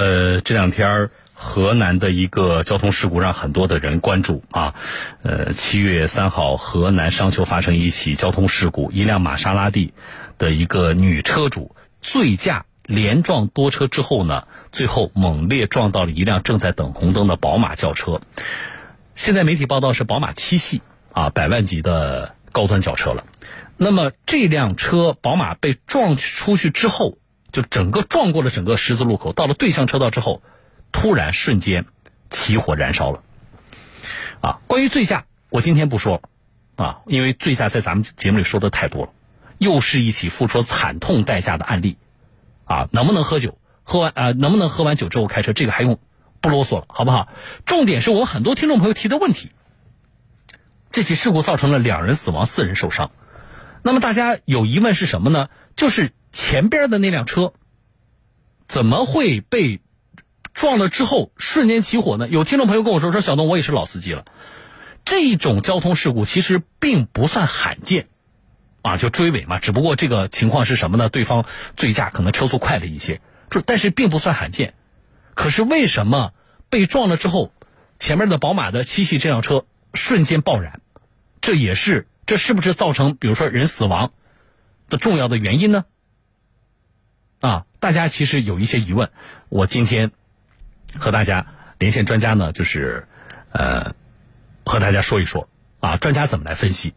呃，这两天河南的一个交通事故让很多的人关注啊。呃，七月三号，河南商丘发生一起交通事故，一辆玛莎拉蒂的一个女车主醉驾连撞多车之后呢，最后猛烈撞到了一辆正在等红灯的宝马轿车。现在媒体报道是宝马七系啊，百万级的高端轿车了。那么这辆车宝马被撞出去之后。就整个撞过了整个十字路口，到了对向车道之后，突然瞬间起火燃烧了。啊，关于醉驾，我今天不说，啊，因为醉驾在咱们节目里说的太多了，又是一起付出惨痛代价的案例。啊，能不能喝酒？喝完啊，能不能喝完酒之后开车？这个还用不啰嗦了，好不好？重点是我很多听众朋友提的问题。这起事故造成了两人死亡，四人受伤。那么大家有疑问是什么呢？就是。前边的那辆车怎么会被撞了之后瞬间起火呢？有听众朋友跟我说：“说小东，我也是老司机了，这种交通事故其实并不算罕见啊，就追尾嘛。只不过这个情况是什么呢？对方醉驾，可能车速快了一些，就但是并不算罕见。可是为什么被撞了之后，前面的宝马的七系这辆车瞬间爆燃？这也是这是不是造成比如说人死亡的重要的原因呢？”啊，大家其实有一些疑问，我今天和大家连线专家呢，就是呃和大家说一说啊，专家怎么来分析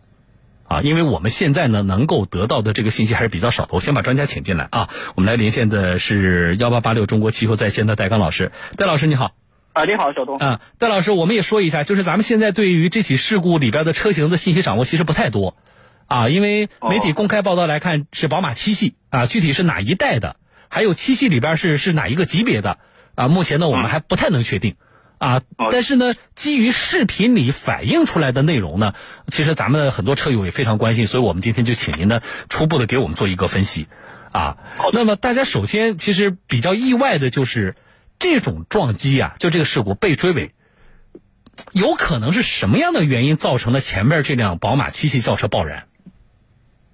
啊？因为我们现在呢能够得到的这个信息还是比较少的，我先把专家请进来啊。我们来连线的是幺八八六中国汽车在线的戴刚老师，戴老师你好。啊，你好，小东。啊，戴老师，我们也说一下，就是咱们现在对于这起事故里边的车型的信息掌握其实不太多。啊，因为媒体公开报道来看是宝马七系啊，具体是哪一代的，还有七系里边是是哪一个级别的啊？目前呢我们还不太能确定啊。但是呢，基于视频里反映出来的内容呢，其实咱们很多车友也非常关心，所以我们今天就请您呢初步的给我们做一个分析啊。那么大家首先其实比较意外的就是这种撞击啊，就这个事故被追尾，有可能是什么样的原因造成了前面这辆宝马七系轿车爆燃？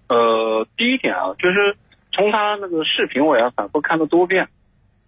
呃，第一点啊，就是从他那个视频，我也反复看了多遍。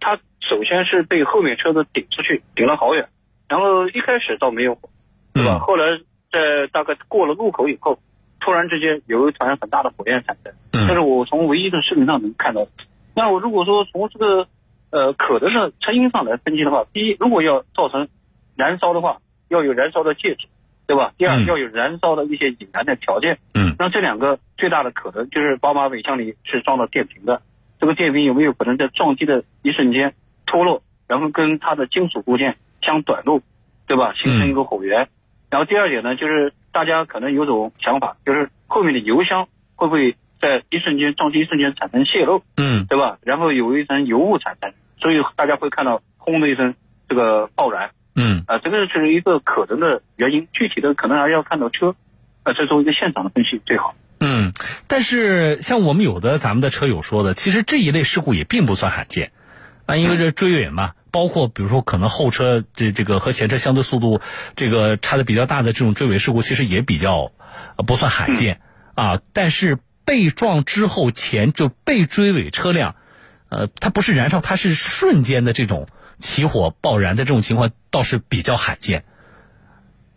他首先是被后面车子顶出去，顶了好远，然后一开始倒没有火，对吧？后来在大概过了路口以后，突然之间有一团很大的火焰产生。嗯。这是我从唯一的视频上能看到。那我如果说从这个呃可能的成因上来分析的话，第一，如果要造成燃烧的话，要有燃烧的介质。对吧？第二要有燃烧的一些引燃的条件。嗯，那这两个最大的可能就是宝马尾箱里是装了电瓶的，这个电瓶有没有可能在撞击的一瞬间脱落，然后跟它的金属部件相短路，对吧？形成一个火源。然后第二点呢，就是大家可能有种想法，就是后面的油箱会不会在一瞬间撞击一瞬间产生泄漏？嗯，对吧？然后有一层油雾产生，所以大家会看到轰的一声这个爆燃。嗯啊，这个是一个可能的原因，具体的可能还要看到车，呃，再做一个现场的分析最好。嗯，但是像我们有的咱们的车友说的，其实这一类事故也并不算罕见，啊，因为这追尾嘛，包括比如说可能后车这这个和前车相对速度这个差的比较大的这种追尾事故，其实也比较不算罕见啊。但是被撞之后前就被追尾车辆，呃，它不是燃烧，它是瞬间的这种。起火爆燃的这种情况倒是比较罕见。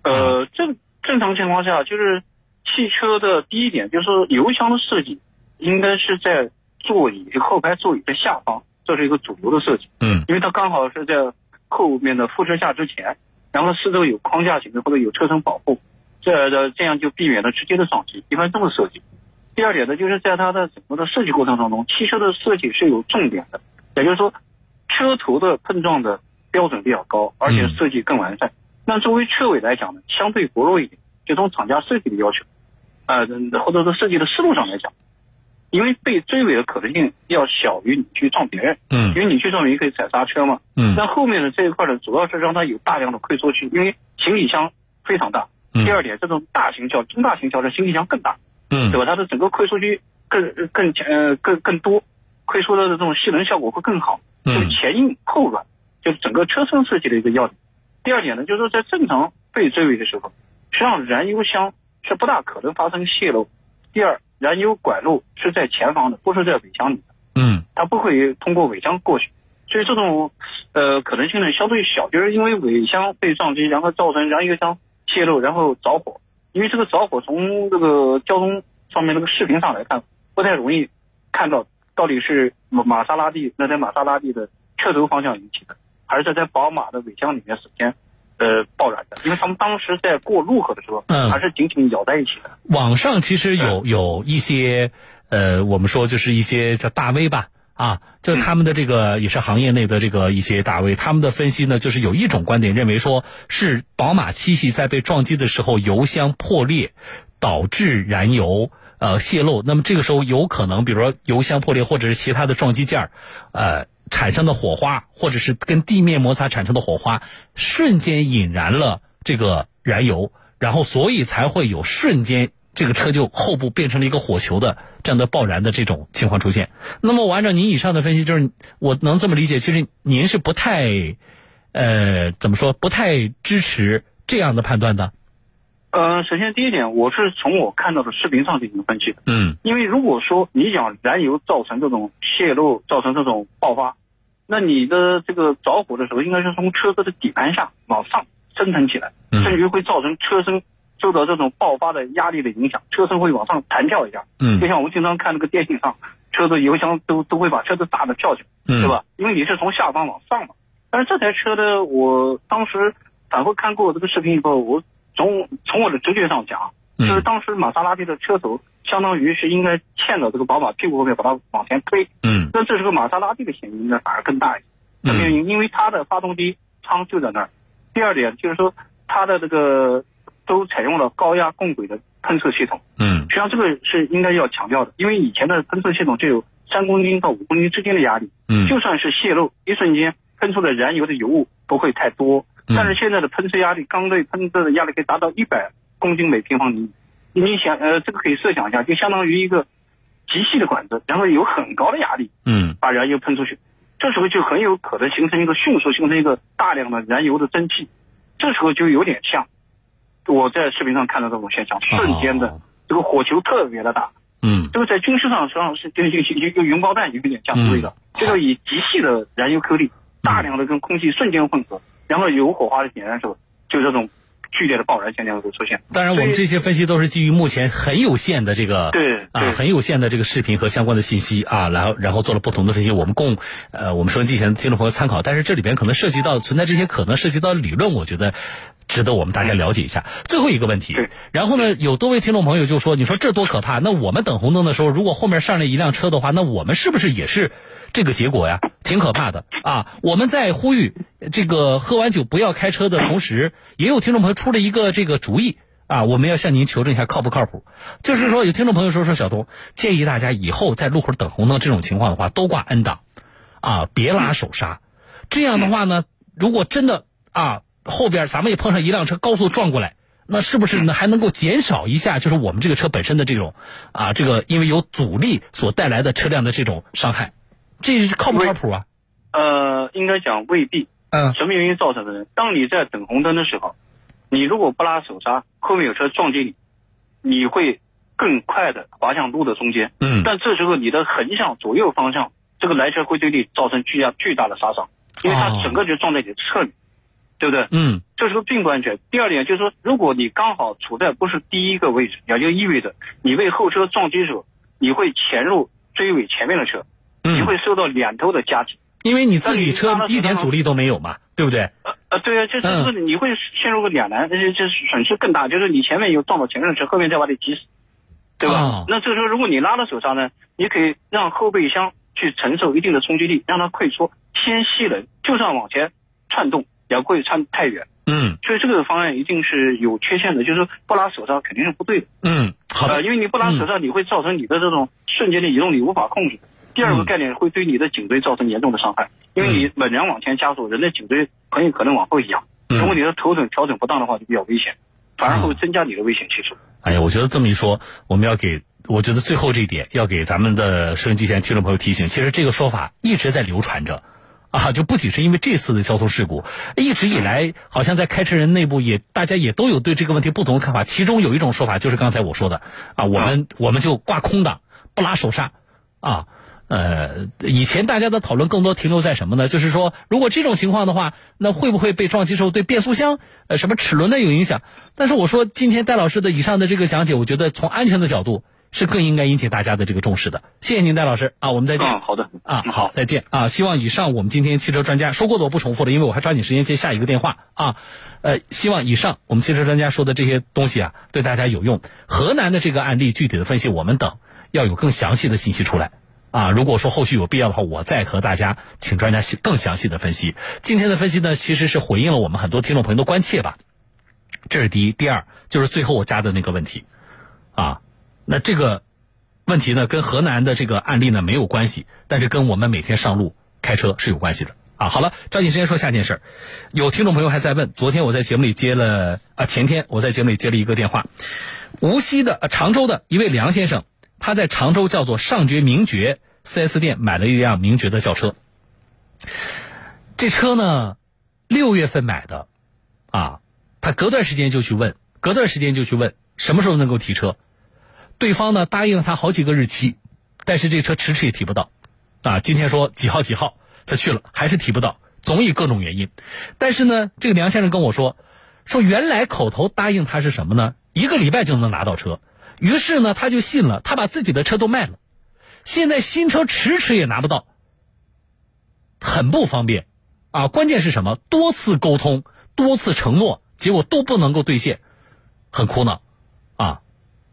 呃，正正常情况下，就是汽车的第一点，就是说油箱的设计应该是在座椅后排座椅的下方，这是一个主流的设计。嗯，因为它刚好是在后面的副车架之前，然后四周有框架型的或者有车身保护，这的这样就避免了直接的撞击，一般这么设计。第二点呢，就是在它的整个的设计过程当中，汽车的设计是有重点的，也就是说。车头的碰撞的标准比较高，而且设计更完善。那作为车尾来讲呢，相对薄弱一点。就从厂家设计的要求，呃，或者说设计的思路上来讲，因为被追尾的可能性要小于你去撞别人。嗯。因为你去撞别人可以踩刹车嘛。嗯。那后面的这一块呢，主要是让它有大量的溃缩区，因为行李箱非常大。嗯。第二点，这种大型轿、中大型轿车行李箱更大。嗯。对吧？它的整个溃缩区更更呃更更多，溃缩的这种吸能效果会更好。就是前硬后软，就是整个车身设计的一个要点。第二点呢，就是说在正常被追尾的时候，实际上燃油箱是不大可能发生泄漏。第二，燃油管路是在前方的，不是在尾箱里的。嗯，它不会通过尾箱过去。所以这种呃可能性呢相对小，就是因为尾箱被撞击，然后造成燃油箱泄漏，然后着火。因为这个着火从这个交通上面那个视频上来看，不太容易看到到底是玛玛莎拉蒂那台玛莎拉蒂的车头方向引起的，还是在宝马的尾箱里面首先呃爆燃的。因为他们当时在过路口的时候，嗯，还是紧紧咬在一起的。网上其实有有一些呃，我们说就是一些叫大 V 吧。啊，就是他们的这个也是行业内的这个一些大 V，他们的分析呢，就是有一种观点认为说是宝马七系在被撞击的时候油箱破裂，导致燃油呃泄漏。那么这个时候有可能，比如说油箱破裂，或者是其他的撞击件儿，呃产生的火花，或者是跟地面摩擦产生的火花，瞬间引燃了这个燃油，然后所以才会有瞬间。这个车就后部变成了一个火球的这样的爆燃的这种情况出现。那么我按照您以上的分析，就是我能这么理解，其实您是不太，呃，怎么说，不太支持这样的判断的。呃，首先第一点，我是从我看到的视频上进行分析的。嗯。因为如果说你想燃油造成这种泄漏，造成这种爆发，那你的这个着火的时候，应该是从车子的底盘下往上升腾起来，甚至于会造成车身。受到这种爆发的压力的影响，车身会往上弹跳一下，嗯，就像我们经常看那个电影上，车子油箱都都会把车子炸的跳起来，嗯对吧？因为你是从下方往上嘛。但是这台车呢，我当时反复看过这个视频以后，我从从我的直觉上讲，就是当时玛莎拉蒂的车头相当于是应该嵌到这个宝马屁股后面，把它往前推，嗯，那这时候玛莎拉蒂的嫌疑呢反而更大一些，什么原因？因为它的发动机舱就在那儿。第二点就是说它的这个。都采用了高压共轨的喷射系统，嗯，实际上这个是应该要强调的，因为以前的喷射系统就有三公斤到五公斤之间的压力，嗯，就算是泄漏，一瞬间喷出的燃油的油雾不会太多，但是现在的喷射压力，缸内喷射的压力可以达到一百公斤每平方厘米，你想，呃，这个可以设想一下，就相当于一个极细的管子，然后有很高的压力，嗯，把燃油喷出去，这时候就很有可能形成一个迅速形成一个大量的燃油的蒸汽，这时候就有点像。我在视频上看到这种现象，瞬间的这个火球特别的大，嗯，这个在军事上实际上是跟一个一个云爆弹有点相对的，这个以极细的燃油颗粒，大量的跟空气瞬间混合，然后有火花的点燃时候，就这种。剧烈的爆燃现象会出现。当然，我们这些分析都是基于目前很有限的这个对啊很有限的这个视频和相关的信息啊，然后然后做了不同的分析，我们供呃我们收音机前的听众朋友参考。但是这里边可能涉及到存在这些可能涉及到理论，我觉得值得我们大家了解一下。最后一个问题，然后呢，有多位听众朋友就说：“你说这多可怕？那我们等红灯的时候，如果后面上来一辆车的话，那我们是不是也是？”这个结果呀，挺可怕的啊！我们在呼吁这个喝完酒不要开车的同时，也有听众朋友出了一个这个主意啊，我们要向您求证一下靠不靠谱。就是说，有听众朋友说说小东建议大家以后在路口等红灯这种情况的话，都挂 N 档，啊，别拉手刹。这样的话呢，如果真的啊后边咱们也碰上一辆车高速撞过来，那是不是呢还能够减少一下就是我们这个车本身的这种啊这个因为有阻力所带来的车辆的这种伤害？这是靠不靠谱啊？呃，应该讲未必。嗯。什么原因造成的呢？当你在等红灯的时候，你如果不拉手刹，后面有车撞击你，你会更快的滑向路的中间。嗯。但这时候你的横向左右方向，这个来车会对你造成巨大巨大的杀伤，因为它整个就撞在你的侧面，对不对？嗯。这时候并不安全。第二点就是说，如果你刚好处在不是第一个位置，也就意味着你被后车撞击的时候，你会潜入追尾前面的车。你会受到两头的夹击，因为你自己车一点阻力都没有嘛，对不对？呃呃，对啊，就是你会陷入个两难，而且就是损失更大，就是你前面有撞到前面的车，后面再把你挤死，对吧？那这时候如果你拉到手刹呢，你可以让后备箱去承受一定的冲击力，让它溃缩，先吸能，就算往前窜动，也不会窜太远。嗯，所以这个方案一定是有缺陷的，就是不拉手刹肯定是不对的。嗯，好的，因为你不拉手刹，你会造成你的这种瞬间的移动你无法控制。第二个概念会对你的颈椎造成严重的伤害，因为你猛然往前加速，人的颈椎很有可能往后仰。如果你的头枕调整不当的话，就比较危险，反而会增加你的危险系数。哎呀，我觉得这么一说，我们要给，我觉得最后这一点要给咱们的收音机前听众朋友提醒，其实这个说法一直在流传着，啊，就不仅是因为这次的交通事故，一直以来好像在开车人内部也大家也都有对这个问题不同的看法。其中有一种说法就是刚才我说的，啊，我们我们就挂空挡，不拉手刹，啊。呃，以前大家的讨论更多停留在什么呢？就是说，如果这种情况的话，那会不会被撞击之后对变速箱、呃什么齿轮的有影响？但是我说，今天戴老师的以上的这个讲解，我觉得从安全的角度是更应该引起大家的这个重视的。谢谢您，戴老师啊，我们再见。嗯，好的啊，好，再见啊！希望以上我们今天汽车专家说过的我不重复了，因为我还抓紧时间接下一个电话啊。呃，希望以上我们汽车专家说的这些东西啊，对大家有用。河南的这个案例具体的分析，我们等要有更详细的信息出来。啊，如果说后续有必要的话，我再和大家请专家更详细的分析。今天的分析呢，其实是回应了我们很多听众朋友的关切吧。这是第一，第二就是最后我加的那个问题，啊，那这个问题呢，跟河南的这个案例呢没有关系，但是跟我们每天上路开车是有关系的啊。好了，抓紧时间说下件事儿。有听众朋友还在问，昨天我在节目里接了啊，前天我在节目里接了一个电话，无锡的呃常州的一位梁先生。他在常州叫做上爵名爵 4S 店买了一辆名爵的轿车，这车呢六月份买的，啊，他隔段时间就去问，隔段时间就去问什么时候能够提车，对方呢答应了他好几个日期，但是这车迟迟也提不到，啊，今天说几号几号他去了还是提不到，总以各种原因，但是呢这个梁先生跟我说，说原来口头答应他是什么呢？一个礼拜就能拿到车。于是呢，他就信了，他把自己的车都卖了，现在新车迟迟也拿不到，很不方便，啊，关键是什么？多次沟通，多次承诺，结果都不能够兑现，很苦恼，啊，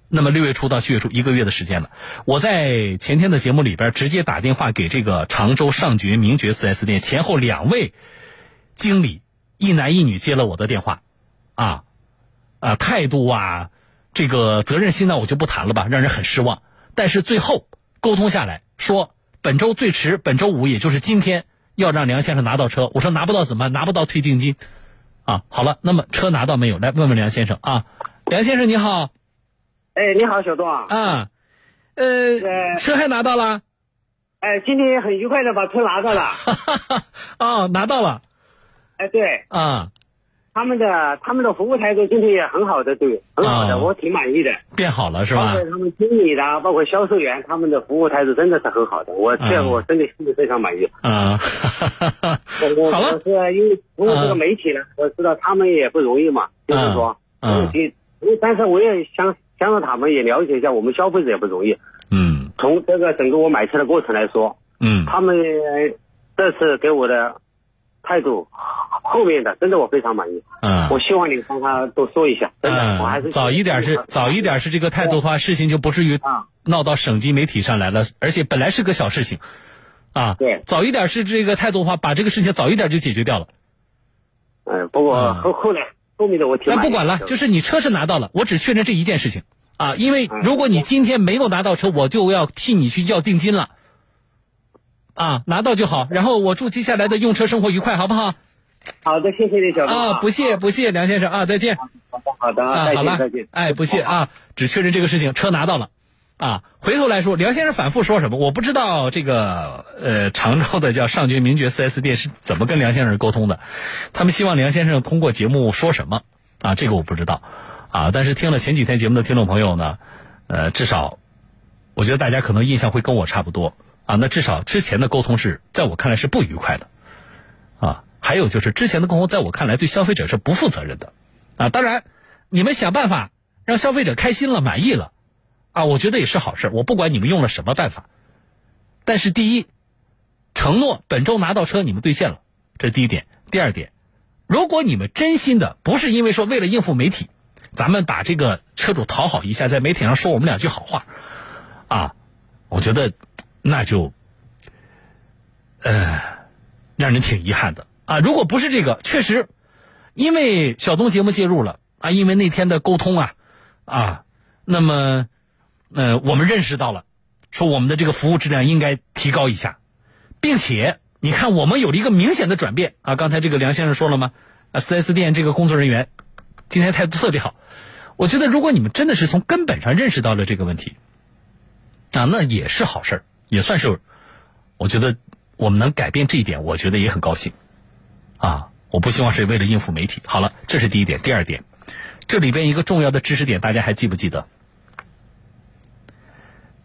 那么六月初到七月初一个月的时间了，我在前天的节目里边直接打电话给这个常州上爵名爵 4S 店前后两位经理，一男一女接了我的电话，啊，啊，态度啊。这个责任心呢，我就不谈了吧，让人很失望。但是最后沟通下来说，本周最迟本周五，也就是今天，要让梁先生拿到车。我说拿不到怎么？拿不到退定金。啊，好了，那么车拿到没有？来问问梁先生啊，梁先生你好。哎，你好，小东啊。啊，呃，车还拿到了。哎，今天很愉快的把车拿到了。哈哈哈。哦，拿到了。哎，对。啊。他们的他们的服务态度今天也很好的，对，很好的，我挺满意的。变好了是吧？包括他们经理的，包括销售员，他们的服务态度真的是很好的，我这我真的心里非常满意。啊，好了，我是因为通过这个媒体呢，我知道他们也不容易嘛，就是说，嗯，但是我也想想让他们也了解一下，我们消费者也不容易。嗯，从这个整个我买车的过程来说，嗯，他们这次给我的。态度后面的真的我非常满意，嗯，我希望你帮他多说一下，真的，我还是早一点是早一点是这个态度的话，事情就不至于闹到省级媒体上来了，而且本来是个小事情，啊，对，早一点是这个态度的话，把这个事情早一点就解决掉了。嗯，不过后后来后面的我那不管了，就是你车是拿到了，我只确认这一件事情。啊，因为如果你今天没有拿到车，我就要替你去要定金了。啊，拿到就好。然后我祝接下来的用车生活愉快，好不好？好的，谢谢你，小啊，不谢不谢，梁先生啊，再见。好的，好的啊，好了，再见。哎，不谢啊，只确认这个事情，车拿到了。啊，回头来说，梁先生反复说什么？我不知道这个呃，常州的叫上爵名爵 4S 店是怎么跟梁先生沟通的？他们希望梁先生通过节目说什么？啊，这个我不知道。啊，但是听了前几天节目的听众朋友呢，呃，至少我觉得大家可能印象会跟我差不多。啊，那至少之前的沟通是在我看来是不愉快的，啊，还有就是之前的供货在我看来对消费者是不负责任的，啊，当然你们想办法让消费者开心了、满意了，啊，我觉得也是好事。我不管你们用了什么办法，但是第一，承诺本周拿到车你们兑现了，这是第一点。第二点，如果你们真心的不是因为说为了应付媒体，咱们把这个车主讨好一下，在媒体上说我们两句好话，啊，我觉得。那就，呃，让人挺遗憾的啊！如果不是这个，确实，因为小东节目介入了啊，因为那天的沟通啊，啊，那么，呃，我们认识到了，说我们的这个服务质量应该提高一下，并且你看，我们有了一个明显的转变啊！刚才这个梁先生说了吗？啊，四 S 店这个工作人员今天态度特别好，我觉得如果你们真的是从根本上认识到了这个问题，啊，那也是好事儿。也算是，我觉得我们能改变这一点，我觉得也很高兴，啊！我不希望是为了应付媒体。好了，这是第一点。第二点，这里边一个重要的知识点，大家还记不记得？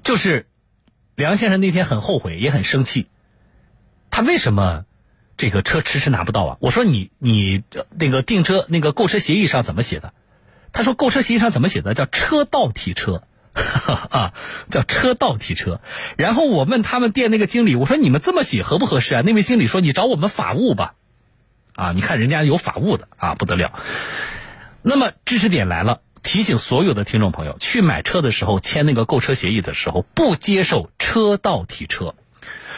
就是梁先生那天很后悔，也很生气。他为什么这个车迟迟拿不到啊？我说你你那个订车那个购车协议上怎么写的？他说购车协议上怎么写的？叫车到提车。啊，叫车到提车，然后我问他们店那个经理，我说你们这么写合不合适啊？那位经理说你找我们法务吧，啊，你看人家有法务的啊，不得了。那么知识点来了，提醒所有的听众朋友，去买车的时候签那个购车协议的时候，不接受车到提车。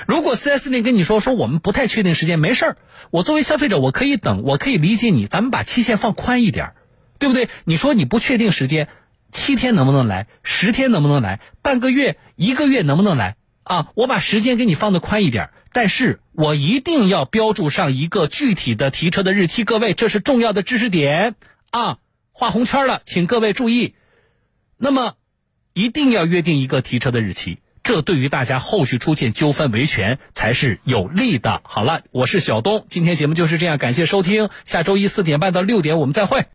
如果 4S 店跟你说说我们不太确定时间，没事儿，我作为消费者我可以等，我可以理解你，咱们把期限放宽一点，对不对？你说你不确定时间。七天能不能来？十天能不能来？半个月、一个月能不能来？啊，我把时间给你放的宽一点，但是我一定要标注上一个具体的提车的日期。各位，这是重要的知识点啊，画红圈了，请各位注意。那么，一定要约定一个提车的日期，这对于大家后续出现纠纷维权才是有利的。好了，我是小东，今天节目就是这样，感谢收听，下周一四点半到六点我们再会。